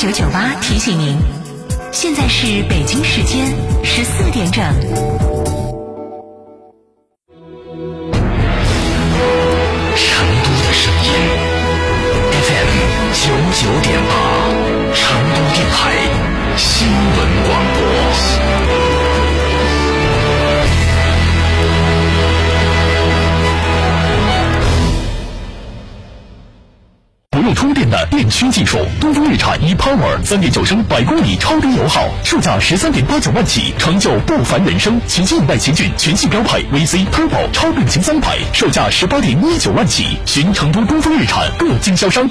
九九八提醒您，现在是北京时间十四点整。充电的电驱技术，东风日产 ePower 三点九升百公里超低油耗，售价十三点八九万起，成就不凡人生。旗舰外奇骏全系标配 VC Turbo 超变擎三排，售价十八点一九万起，寻成都东风日产各经销商。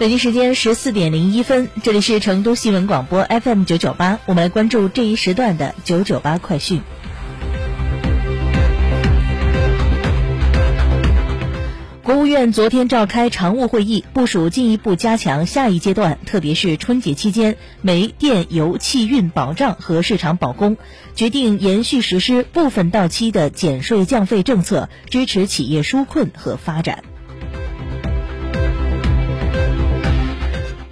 北京时间十四点零一分，这里是成都新闻广播 FM 九九八，我们来关注这一时段的九九八快讯。国务院昨天召开常务会议，部署进一步加强下一阶段，特别是春节期间煤电油气运保障和市场保供，决定延续实施部分到期的减税降费政策，支持企业纾困和发展。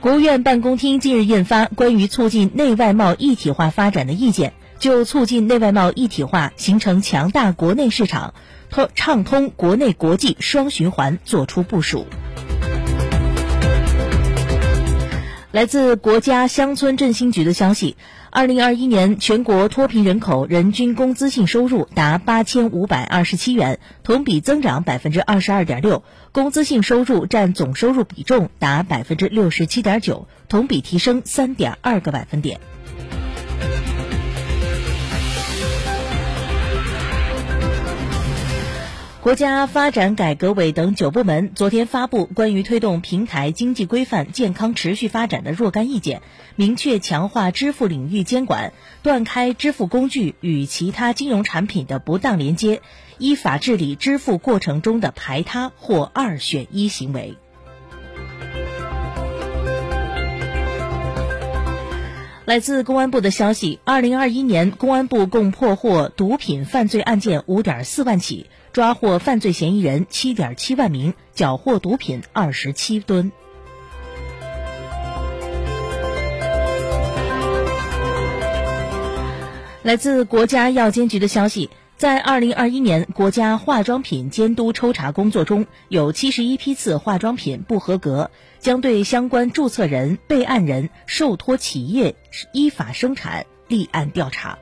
国务院办公厅近日印发《关于促进内外贸一体化发展的意见》，就促进内外贸一体化、形成强大国内市场、通畅通国内国际双循环作出部署。来自国家乡村振兴局的消息，二零二一年全国脱贫人口人均工资性收入达八千五百二十七元，同比增长百分之二十二点六，工资性收入占总收入比重达百分之六十七点九，同比提升三点二个百分点。国家发展改革委等九部门昨天发布关于推动平台经济规范健康持续发展的若干意见，明确强化支付领域监管，断开支付工具与其他金融产品的不当连接，依法治理支付过程中的排他或二选一行为。来自公安部的消息，二零二一年公安部共破获毒品犯罪案件五点四万起，抓获犯罪嫌疑人七点七万名，缴获毒品二十七吨。来自国家药监局的消息，在二零二一年国家化妆品监督抽查工作中，有七十一批次化妆品不合格，将对相关注册人、备案人、受托企业依法生产立案调查。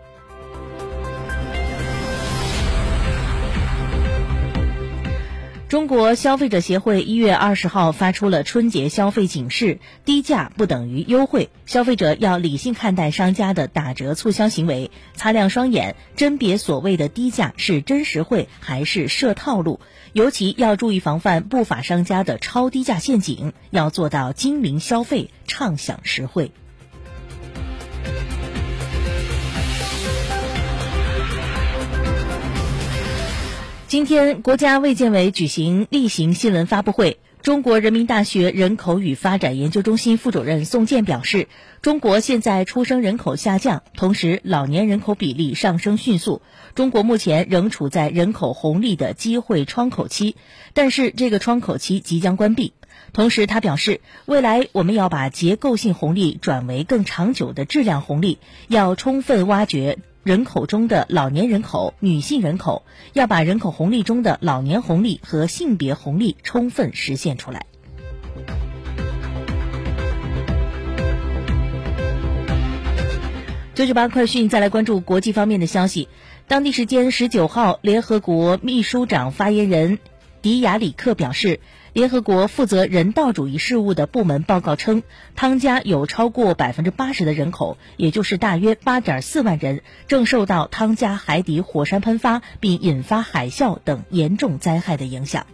中国消费者协会一月二十号发出了春节消费警示：低价不等于优惠，消费者要理性看待商家的打折促销行为，擦亮双眼，甄别所谓的低价是真实惠还是设套路。尤其要注意防范不法商家的超低价陷阱，要做到精明消费，畅享实惠。今天，国家卫健委举行例行新闻发布会。中国人民大学人口与发展研究中心副主任宋健表示，中国现在出生人口下降，同时老年人口比例上升迅速。中国目前仍处在人口红利的机会窗口期，但是这个窗口期即将关闭。同时，他表示，未来我们要把结构性红利转为更长久的质量红利，要充分挖掘。人口中的老年人口、女性人口，要把人口红利中的老年红利和性别红利充分实现出来。九九八快讯，再来关注国际方面的消息。当地时间十九号，联合国秘书长发言人迪亚里克表示。联合国负责人道主义事务的部门报告称，汤加有超过百分之八十的人口，也就是大约八点四万人，正受到汤加海底火山喷发并引发海啸等严重灾害的影响。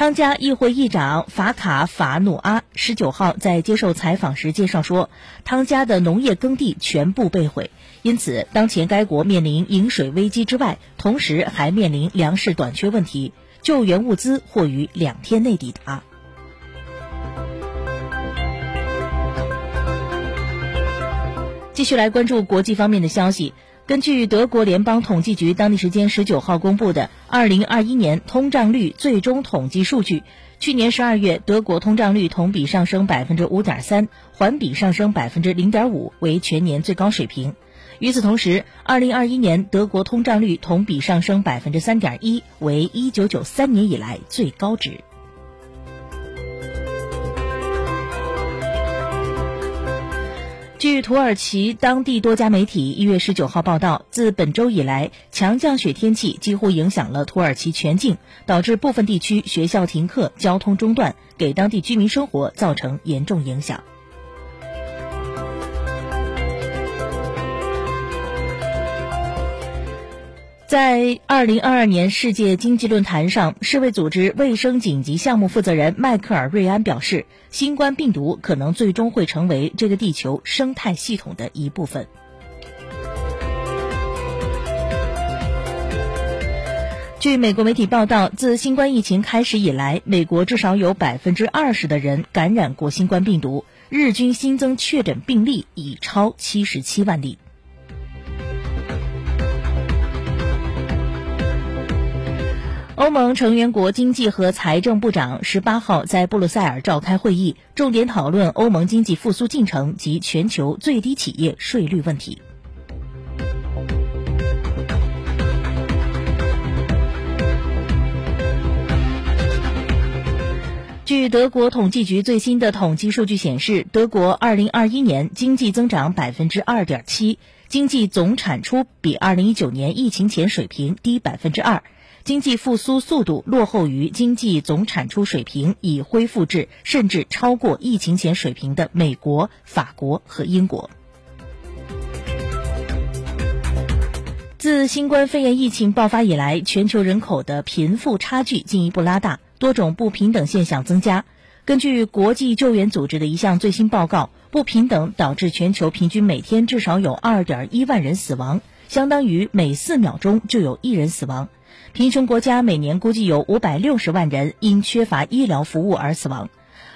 汤加议会议长法卡法努阿十九号在接受采访时介绍说，汤加的农业耕地全部被毁，因此当前该国面临饮水危机之外，同时还面临粮食短缺问题，救援物资或于两天内抵达。继续来关注国际方面的消息。根据德国联邦统计局当地时间十九号公布的二零二一年通胀率最终统计数据，去年十二月德国通胀率同比上升百分之五点三，环比上升百分之零点五，为全年最高水平。与此同时，二零二一年德国通胀率同比上升百分之三点一，为一九九三年以来最高值。据土耳其当地多家媒体一月十九号报道，自本周以来，强降雪天气几乎影响了土耳其全境，导致部分地区学校停课、交通中断，给当地居民生活造成严重影响。在二零二二年世界经济论坛上，世卫组织卫生紧急项目负责人迈克尔·瑞安表示，新冠病毒可能最终会成为这个地球生态系统的一部分。据美国媒体报道，自新冠疫情开始以来，美国至少有百分之二十的人感染过新冠病毒，日均新增确诊病例已超七十七万例。欧盟成员国经济和财政部长十八号在布鲁塞尔召开会议，重点讨论欧盟经济复苏进程及全球最低企业税率问题。据德国统计局最新的统计数据显示，德国二零二一年经济增长百分之二点七，经济总产出比二零一九年疫情前水平低百分之二。经济复苏速度落后于经济总产出水平已恢复至甚至超过疫情前水平的美国、法国和英国。自新冠肺炎疫情爆发以来，全球人口的贫富差距进一步拉大，多种不平等现象增加。根据国际救援组织的一项最新报告，不平等导致全球平均每天至少有二点一万人死亡，相当于每四秒钟就有一人死亡。贫穷国家每年估计有五百六十万人因缺乏医疗服务而死亡。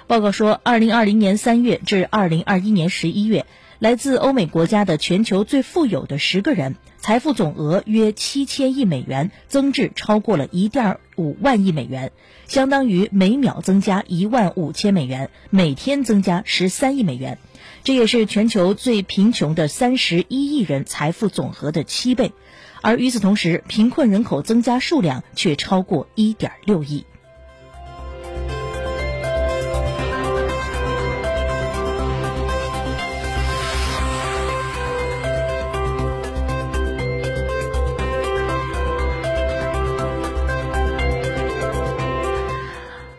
报告说，二零二零年三月至二零二一年十一月，来自欧美国家的全球最富有的十个人，财富总额约七千亿美元，增至超过了一点五万亿美元，相当于每秒增加一万五千美元，每天增加十三亿美元。这也是全球最贫穷的三十一亿人财富总和的七倍。而与此同时，贫困人口增加数量却超过一点六亿。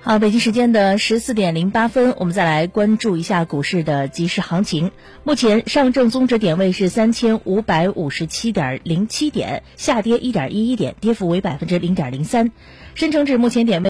好，北京时间的十四点零八分，我们再来关注一下股市的即时行情。目前，上证综指点位是三千五百五十七点零七点，下跌一点一一点，跌幅为百分之零点零三。深成指目前点位。